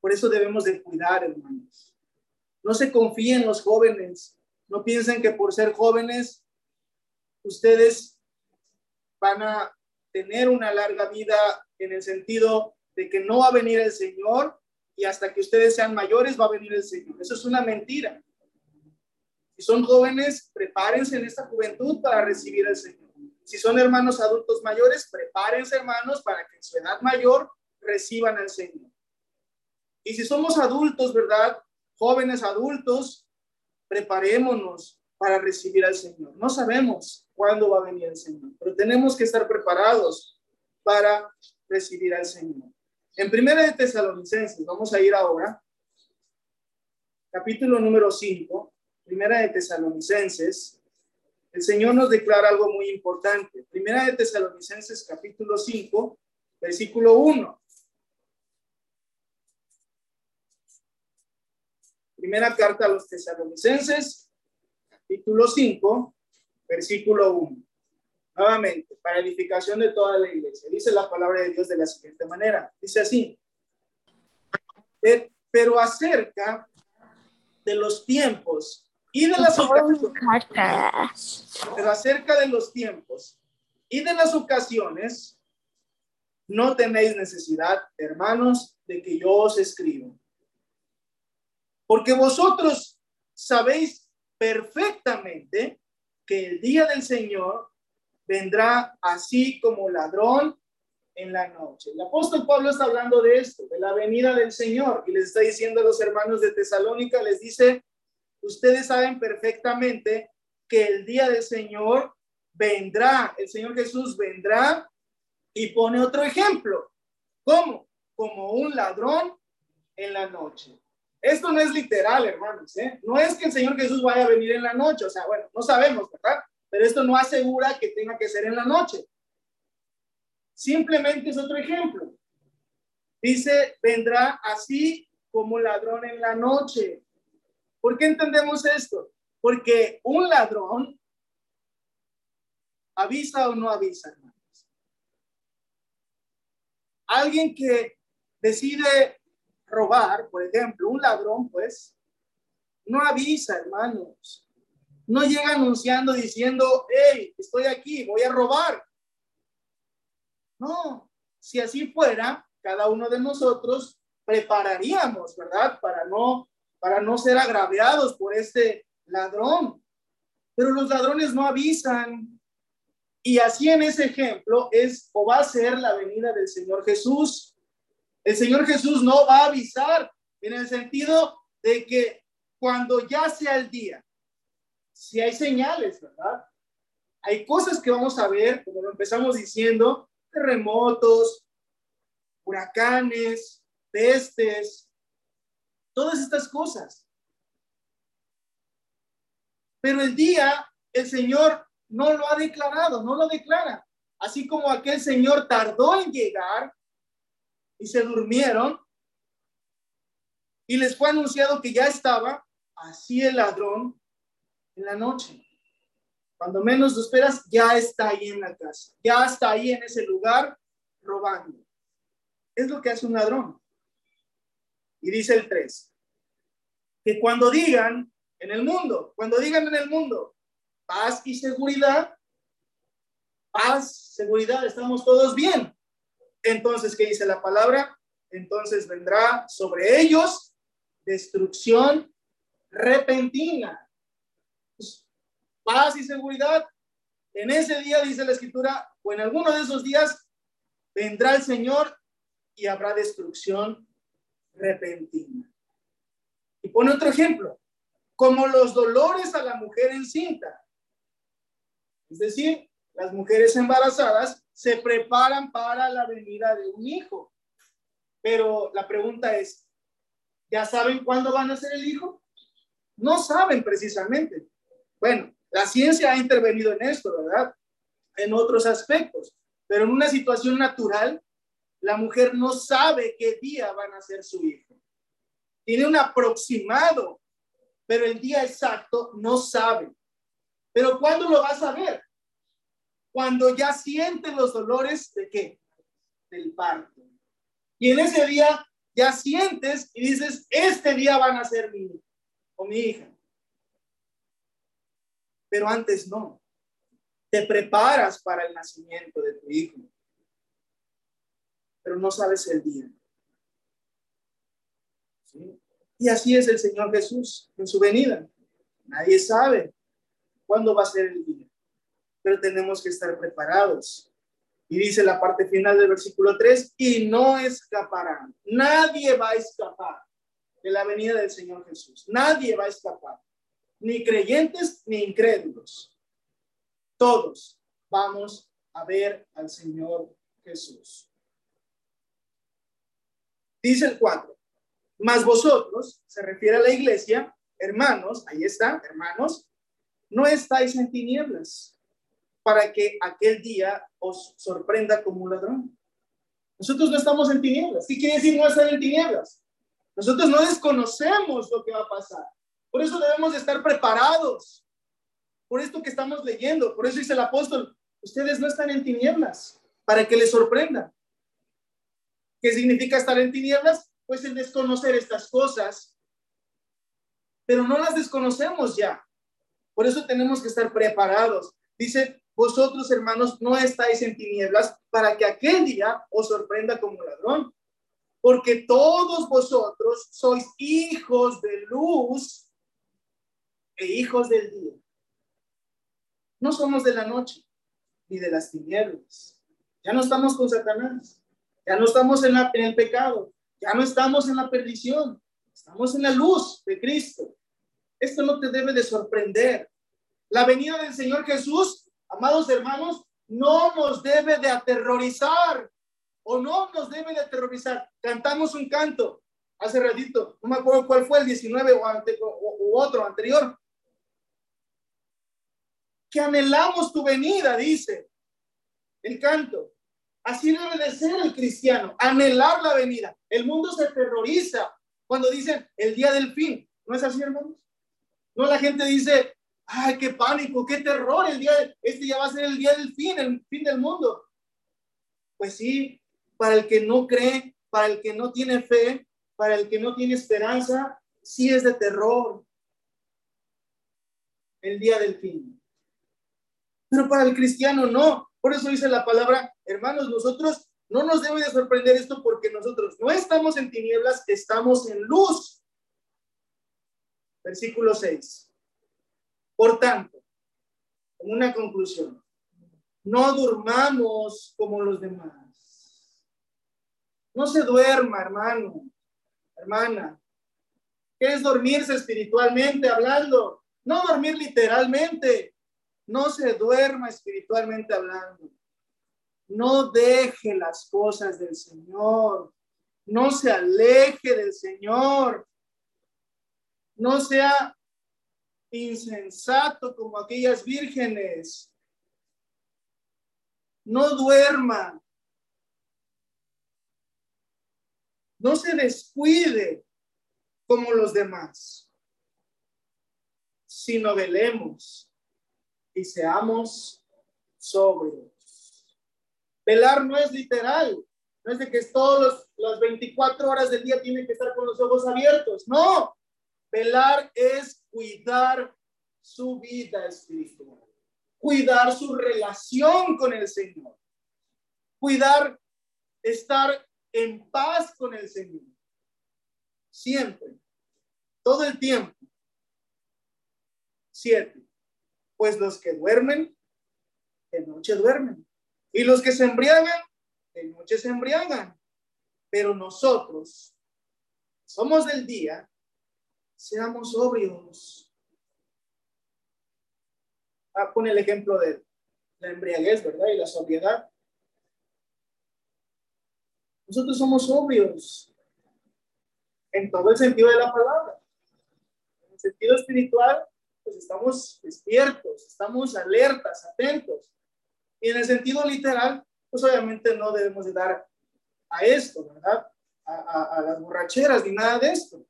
Por eso debemos de cuidar, hermanos. No se confíen los jóvenes. No piensen que por ser jóvenes ustedes van a tener una larga vida en el sentido de que no va a venir el Señor y hasta que ustedes sean mayores va a venir el Señor. Eso es una mentira. Si son jóvenes, prepárense en esta juventud para recibir al Señor. Si son hermanos adultos mayores, prepárense hermanos para que en su edad mayor reciban al Señor. Y si somos adultos, ¿verdad? Jóvenes adultos, preparémonos para recibir al Señor. No sabemos cuándo va a venir el Señor, pero tenemos que estar preparados para recibir al Señor. En Primera de Tesalonicenses, vamos a ir ahora, capítulo número 5, Primera de Tesalonicenses, el Señor nos declara algo muy importante. Primera de Tesalonicenses, capítulo 5, versículo 1. Primera carta a los tesalonicenses, capítulo 5, versículo 1. Nuevamente, para edificación de toda la iglesia. Dice la palabra de Dios de la siguiente manera. Dice así. Pero acerca de los tiempos y de las ocasiones, pero acerca de los tiempos y de las ocasiones, no tenéis necesidad, hermanos, de que yo os escriba. Porque vosotros sabéis perfectamente que el día del Señor vendrá así como ladrón en la noche. El apóstol Pablo está hablando de esto, de la venida del Señor, y les está diciendo a los hermanos de Tesalónica, les dice, ustedes saben perfectamente que el día del Señor vendrá, el Señor Jesús vendrá y pone otro ejemplo. ¿Cómo? Como un ladrón en la noche. Esto no es literal, hermanos, ¿eh? No es que el Señor Jesús vaya a venir en la noche, o sea, bueno, no sabemos, ¿verdad? Pero esto no asegura que tenga que ser en la noche. Simplemente es otro ejemplo. Dice, vendrá así como ladrón en la noche. ¿Por qué entendemos esto? Porque un ladrón avisa o no avisa, hermanos. alguien que decide robar, por ejemplo, un ladrón, pues, no avisa, hermanos. No llega anunciando diciendo, hey, estoy aquí, voy a robar. No, si así fuera, cada uno de nosotros prepararíamos, ¿verdad? Para no, para no ser agraviados por este ladrón. Pero los ladrones no avisan. Y así en ese ejemplo es o va a ser la venida del Señor Jesús. El Señor Jesús no va a avisar en el sentido de que cuando ya sea el día, si hay señales, ¿verdad? Hay cosas que vamos a ver, como lo empezamos diciendo, terremotos, huracanes, pestes, todas estas cosas. Pero el día, el Señor no lo ha declarado, no lo declara. Así como aquel Señor tardó en llegar y se durmieron y les fue anunciado que ya estaba, así el ladrón en la noche. Cuando menos lo esperas, ya está ahí en la casa, ya está ahí en ese lugar robando. Es lo que hace un ladrón. Y dice el 3, que cuando digan en el mundo, cuando digan en el mundo, paz y seguridad, paz, seguridad, estamos todos bien. Entonces, ¿qué dice la palabra? Entonces vendrá sobre ellos destrucción repentina. Paz y seguridad. En ese día, dice la escritura, o en alguno de esos días, vendrá el Señor y habrá destrucción repentina. Y pone otro ejemplo, como los dolores a la mujer encinta. Es decir, las mujeres embarazadas se preparan para la venida de un hijo. Pero la pregunta es, ¿ya saben cuándo van a ser el hijo? No saben precisamente. Bueno, la ciencia ha intervenido en esto, ¿verdad? En otros aspectos, pero en una situación natural, la mujer no sabe qué día van a ser su hijo. Tiene un aproximado, pero el día exacto no sabe. Pero ¿cuándo lo va a saber? Cuando ya siente los dolores de qué? Del parto. Y en ese día ya sientes y dices, este día van a ser mi hijo o mi hija. Pero antes no. Te preparas para el nacimiento de tu hijo pero no sabes el día. Y así es el Señor Jesús en su venida. Nadie sabe cuándo va a ser el día, pero tenemos que estar preparados. Y dice la parte final del versículo 3, y no escaparán. Nadie va a escapar de la venida del Señor Jesús. Nadie va a escapar, ni creyentes ni incrédulos. Todos vamos a ver al Señor Jesús. Dice el 4, más vosotros, se refiere a la iglesia, hermanos, ahí está, hermanos, no estáis en tinieblas para que aquel día os sorprenda como un ladrón. Nosotros no estamos en tinieblas. ¿Qué quiere decir no estar en tinieblas? Nosotros no desconocemos lo que va a pasar. Por eso debemos de estar preparados. Por esto que estamos leyendo. Por eso dice el apóstol, ustedes no están en tinieblas para que les sorprenda. ¿Qué significa estar en tinieblas? Pues el desconocer estas cosas. Pero no las desconocemos ya. Por eso tenemos que estar preparados. Dice, vosotros hermanos no estáis en tinieblas para que aquel día os sorprenda como ladrón. Porque todos vosotros sois hijos de luz hijos del día. No somos de la noche ni de las tinieblas. Ya no estamos con Satanás. Ya no estamos en, la, el pecado, ya no estamos en la perdición, estamos en la luz de Cristo. Esto no te debe de sorprender. La venida del Señor Jesús, amados hermanos, no nos debe de aterrorizar o no nos debe de aterrorizar. Cantamos un canto hace ratito, no me acuerdo cuál fue el 19 o, ante, o otro anterior, que anhelamos tu venida, dice el canto. Así debe de ser el cristiano, anhelar la venida. El mundo se terroriza cuando dicen el día del fin. ¿No es así, hermanos? No, la gente dice, ay, qué pánico, qué terror, el día, este ya va a ser el día del fin, el fin del mundo. Pues sí, para el que no cree, para el que no tiene fe, para el que no tiene esperanza, sí es de terror el día del fin. Pero para el cristiano no. Por eso dice la palabra, hermanos, nosotros no nos debe de sorprender esto porque nosotros no estamos en tinieblas, estamos en luz. Versículo 6. Por tanto, como una conclusión, no durmamos como los demás. No se duerma, hermano, hermana. ¿Qué es dormirse espiritualmente hablando? No dormir literalmente. No se duerma espiritualmente hablando. No deje las cosas del Señor. No se aleje del Señor. No sea insensato como aquellas vírgenes. No duerma. No se descuide como los demás, sino velemos y seamos sobrios. Velar no es literal, no es de que todos los, las 24 horas del día tienen que estar con los ojos abiertos, no. Velar es cuidar su vida espiritual, cuidar su relación con el Señor, cuidar estar en paz con el Señor. Siempre, todo el tiempo. Siete. Pues los que duermen, de noche duermen. Y los que se embriagan, de noche se embriagan. Pero nosotros somos del día, seamos sobrios. Ah, pone el ejemplo de la embriaguez, ¿verdad? Y la sobriedad. Nosotros somos sobrios en todo el sentido de la palabra. En el sentido espiritual, pues estamos despiertos, estamos alertas, atentos. Y en el sentido literal, pues obviamente no debemos de dar a esto, ¿verdad? A, a las borracheras ni nada de esto.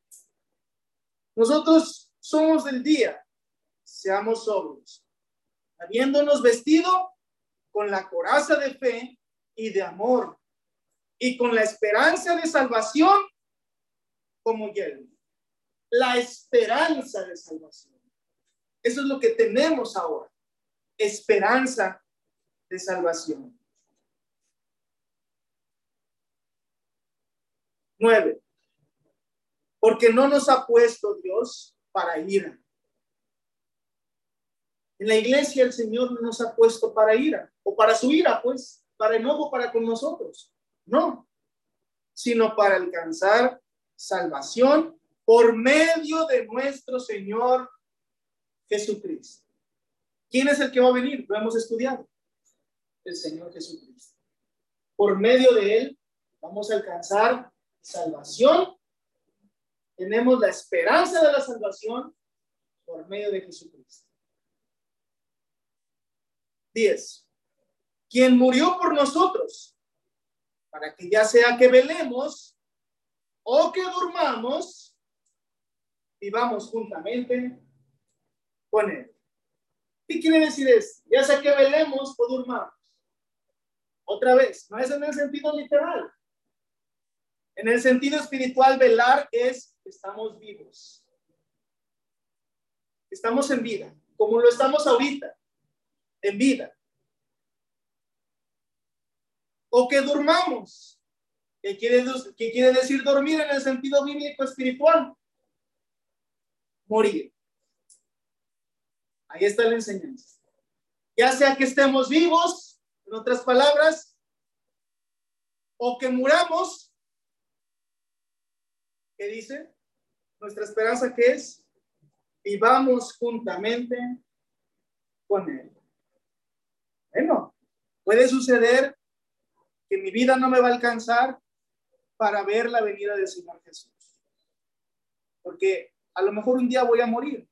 Nosotros somos del día, seamos sobrios, habiéndonos vestido con la coraza de fe y de amor y con la esperanza de salvación como yelmo. La esperanza de salvación. Eso es lo que tenemos ahora. Esperanza de salvación. Nueve. Porque no nos ha puesto Dios para ira. En la iglesia el Señor no nos ha puesto para ira, o para su ira, pues, para enojo para con nosotros. No, sino para alcanzar salvación por medio de nuestro Señor Jesucristo. ¿Quién es el que va a venir? Lo hemos estudiado. El Señor Jesucristo. Por medio de Él vamos a alcanzar salvación. Tenemos la esperanza de la salvación por medio de Jesucristo. 10. Quien murió por nosotros para que ya sea que velemos o que durmamos, vivamos juntamente Él. ¿Qué quiere decir esto? Ya sea que velemos o durmamos. Otra vez, no es en el sentido literal. En el sentido espiritual, velar es estamos vivos. Estamos en vida, como lo estamos ahorita, en vida o que durmamos. ¿Qué quiere, ¿Qué quiere decir dormir en el sentido bíblico espiritual? Morir. Ahí está la enseñanza. Ya sea que estemos vivos, en otras palabras, o que muramos. ¿Qué dice? Nuestra esperanza que es vivamos juntamente con Él. Bueno, puede suceder que mi vida no me va a alcanzar para ver la venida del Señor Jesús. Porque a lo mejor un día voy a morir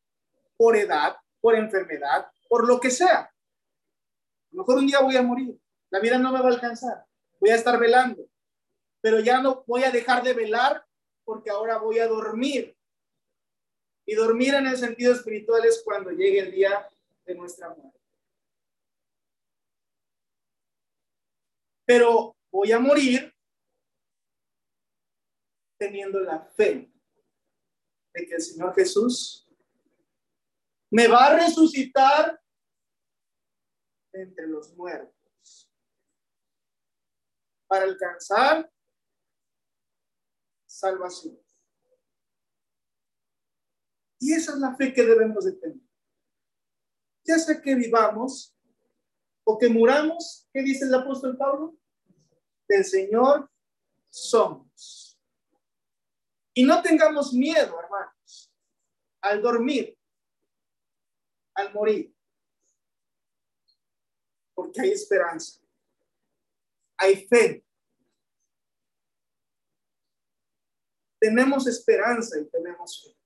por edad, por enfermedad, por lo que sea. Mejor un día voy a morir. La vida no me va a alcanzar. Voy a estar velando. Pero ya no voy a dejar de velar porque ahora voy a dormir. Y dormir en el sentido espiritual es cuando llegue el día de nuestra muerte. pero voy a morir teniendo la fe de que el Señor Jesús me va a resucitar entre los muertos para alcanzar salvación. Y esa es la fe que debemos de tener. Ya sea que vivamos o que muramos, ¿qué dice el apóstol Pablo? Del Señor somos. Y no tengamos miedo, hermanos, al dormir, al morir, porque hay esperanza, hay fe. Tenemos esperanza y tenemos fe.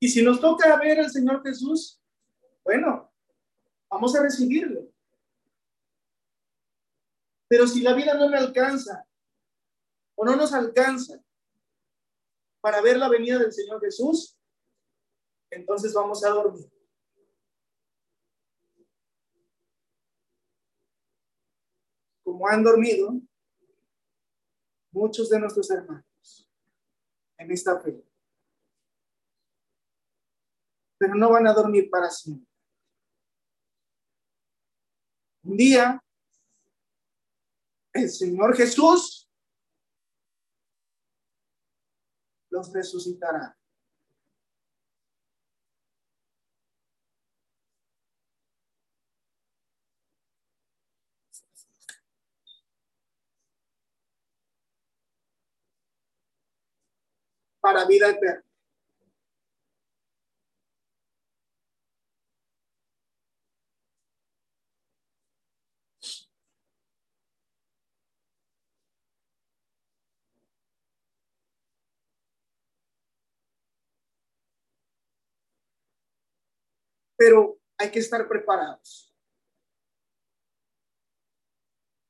Y si nos toca ver al Señor Jesús, bueno, vamos a recibirlo. Pero si la vida no me alcanza o no nos alcanza para ver la venida del Señor Jesús, entonces vamos a dormir. Como han dormido muchos de nuestros hermanos en esta fe pero no van a dormir para siempre. Un día, el Señor Jesús los resucitará. para vida eterna. Pero hay que estar preparados.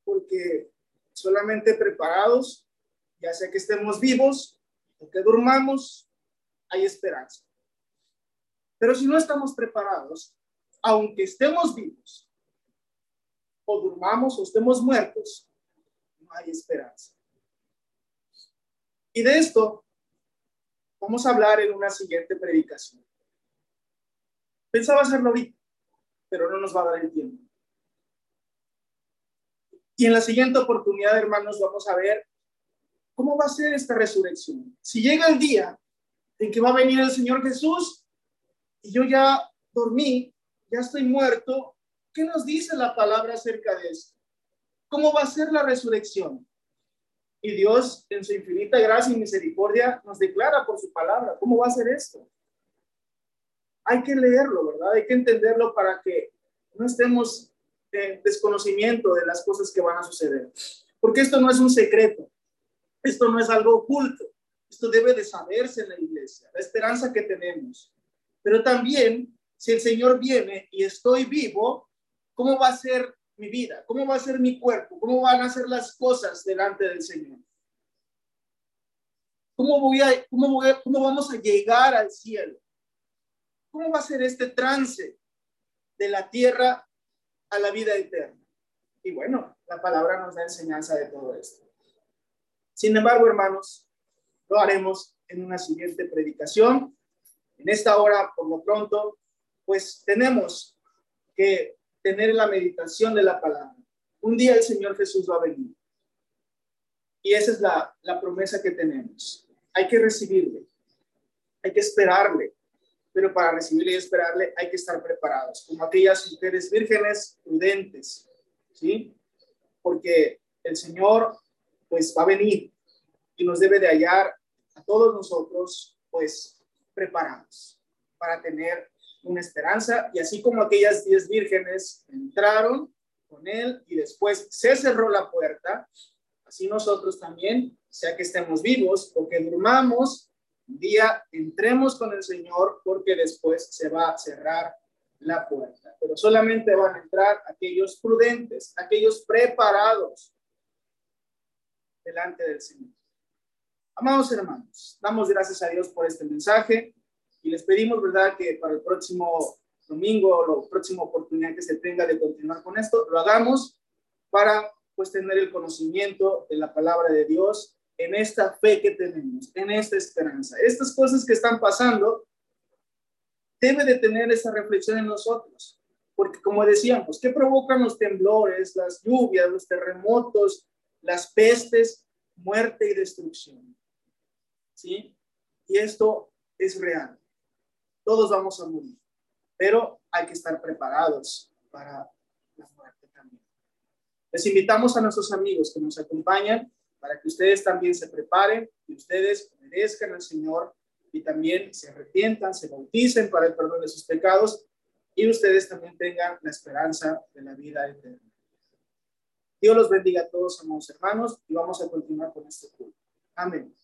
Porque solamente preparados, ya sea que estemos vivos o que durmamos, hay esperanza. Pero si no estamos preparados, aunque estemos vivos, o durmamos o estemos muertos, no hay esperanza. Y de esto vamos a hablar en una siguiente predicación. Pensaba hacerlo ahorita, pero no nos va a dar el tiempo. Y en la siguiente oportunidad, hermanos, vamos a ver cómo va a ser esta resurrección. Si llega el día en que va a venir el Señor Jesús y yo ya dormí, ya estoy muerto, ¿qué nos dice la palabra acerca de esto? ¿Cómo va a ser la resurrección? Y Dios, en su infinita gracia y misericordia, nos declara por su palabra cómo va a ser esto hay que leerlo, ¿verdad? Hay que entenderlo para que no estemos en desconocimiento de las cosas que van a suceder. Porque esto no es un secreto, esto no es algo oculto, esto debe de saberse en la iglesia, la esperanza que tenemos. Pero también, si el Señor viene y estoy vivo, ¿cómo va a ser mi vida? ¿Cómo va a ser mi cuerpo? ¿Cómo van a ser las cosas delante del Señor? ¿Cómo, voy a, cómo, voy vamos a llegar al cielo? ¿Cómo va a ser este trance de la tierra a la vida eterna? Y bueno, la palabra nos da enseñanza de todo esto. Sin embargo, hermanos, lo haremos en una siguiente predicación. En esta hora, por lo pronto, pues tenemos que tener la meditación de la palabra. Un día el Señor Jesús va a venir. Y esa es la, la promesa que tenemos. Hay que recibirle, hay que esperarle, pero para recibirle y esperarle hay que estar preparados, como aquellas mujeres vírgenes prudentes, ¿sí? Porque el Señor, pues, va a venir y nos debe de hallar a todos nosotros, pues, preparados para tener una esperanza. Y así como aquellas diez vírgenes entraron con Él y después se cerró la puerta, así nosotros también, sea que estemos vivos o que durmamos, día entremos con el Señor porque después se va a cerrar la puerta. Pero solamente van a entrar aquellos prudentes, aquellos preparados delante del Señor. Amados hermanos, damos gracias a Dios por este mensaje y les pedimos, ¿verdad?, que para el próximo domingo o la próxima oportunidad que se tenga de continuar con esto, lo hagamos para pues tener el conocimiento de la palabra de Dios en esta fe que tenemos, en esta esperanza. Estas cosas que están pasando, debe de tener esa reflexión en nosotros. Porque como decíamos, ¿qué provocan los temblores, las lluvias, los terremotos, las pestes, muerte y destrucción? ¿Sí? Y esto es real. Todos vamos a morir, pero hay que estar preparados para la muerte también. Les invitamos a nuestros amigos que nos acompañan para que ustedes también se preparen y ustedes obedezcan al Señor y también se arrepientan, se bauticen para el perdón de sus pecados y ustedes también tengan la esperanza de la vida eterna. Dios los bendiga a todos, amados hermanos, y vamos a continuar con este culto. Amén.